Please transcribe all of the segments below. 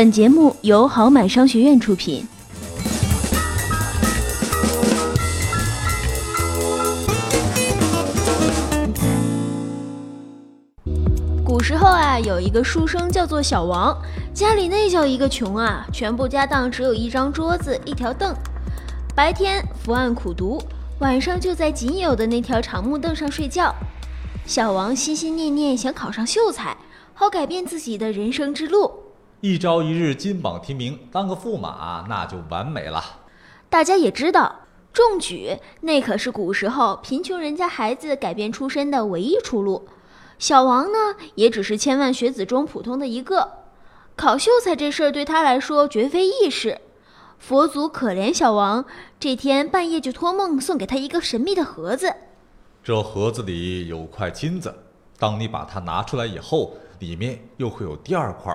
本节目由好买商学院出品。古时候啊，有一个书生叫做小王，家里那叫一个穷啊，全部家当只有一张桌子、一条凳。白天伏案苦读，晚上就在仅有的那条长木凳上睡觉。小王心心念念想考上秀才，好改变自己的人生之路。一朝一日金榜题名，当个驸马那就完美了。大家也知道，中举那可是古时候贫穷人家孩子改变出身的唯一出路。小王呢，也只是千万学子中普通的一个。考秀才这事儿对他来说绝非易事。佛祖可怜小王，这天半夜就托梦送给他一个神秘的盒子。这盒子里有块金子，当你把它拿出来以后，里面又会有第二块。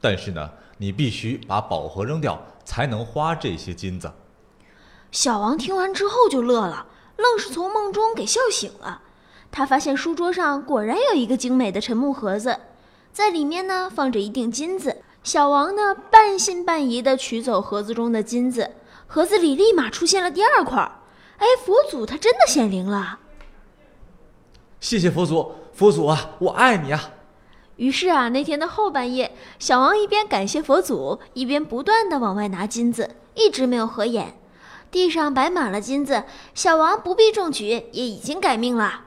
但是呢，你必须把宝盒扔掉，才能花这些金子。小王听完之后就乐了，愣是从梦中给笑醒了。他发现书桌上果然有一个精美的沉木盒子，在里面呢放着一锭金子。小王呢半信半疑地取走盒子中的金子，盒子里立马出现了第二块。哎，佛祖他真的显灵了！谢谢佛祖，佛祖啊，我爱你啊！于是啊，那天的后半夜，小王一边感谢佛祖，一边不断的往外拿金子，一直没有合眼。地上摆满了金子，小王不必中举，也已经改命了。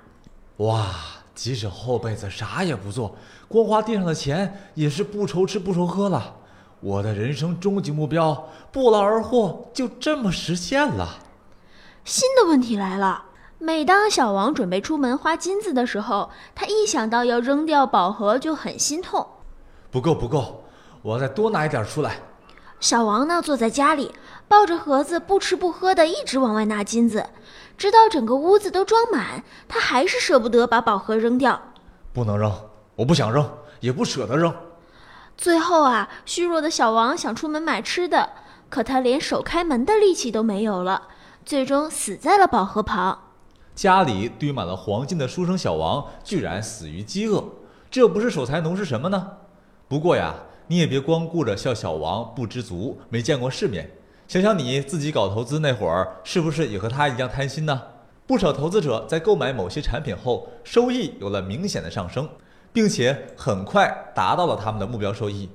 哇！即使后辈子啥也不做，光花地上的钱也是不愁吃不愁喝了。我的人生终极目标不劳而获就这么实现了。新的问题来了，每当小王准备出门花金子的时候，他一想到要扔掉宝盒就很心痛。不够不够，我要再多拿一点出来。小王呢，坐在家里，抱着盒子，不吃不喝的，一直往外拿金子，直到整个屋子都装满，他还是舍不得把宝盒扔掉。不能扔，我不想扔，也不舍得扔。最后啊，虚弱的小王想出门买吃的，可他连手开门的力气都没有了，最终死在了宝盒旁。家里堆满了黄金的书生小王，居然死于饥饿，这不是守财奴是什么呢？不过呀。你也别光顾着笑小王不知足，没见过世面。想想你自己搞投资那会儿，是不是也和他一样贪心呢？不少投资者在购买某些产品后，收益有了明显的上升，并且很快达到了他们的目标收益。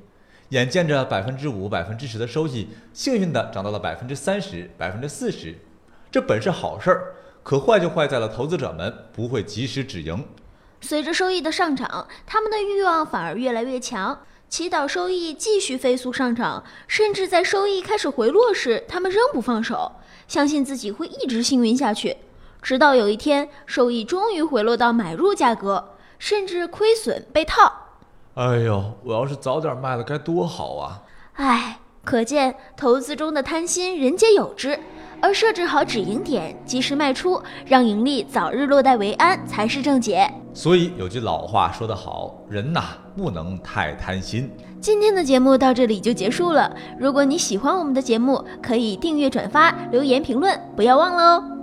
眼见着百分之五、百分之十的收益，幸运的涨到了百分之三十、百分之四十，这本是好事儿，可坏就坏在了投资者们不会及时止盈。随着收益的上涨，他们的欲望反而越来越强。祈祷收益继续飞速上涨，甚至在收益开始回落时，他们仍不放手，相信自己会一直幸运下去，直到有一天收益终于回落到买入价格，甚至亏损被套。哎呦，我要是早点卖了该多好啊！哎，可见投资中的贪心人皆有之。而设置好止盈点，及时卖出，让盈利早日落袋为安，才是正解。所以有句老话说得好，人呐不能太贪心。今天的节目到这里就结束了。如果你喜欢我们的节目，可以订阅、转发、留言、评论，不要忘了哦。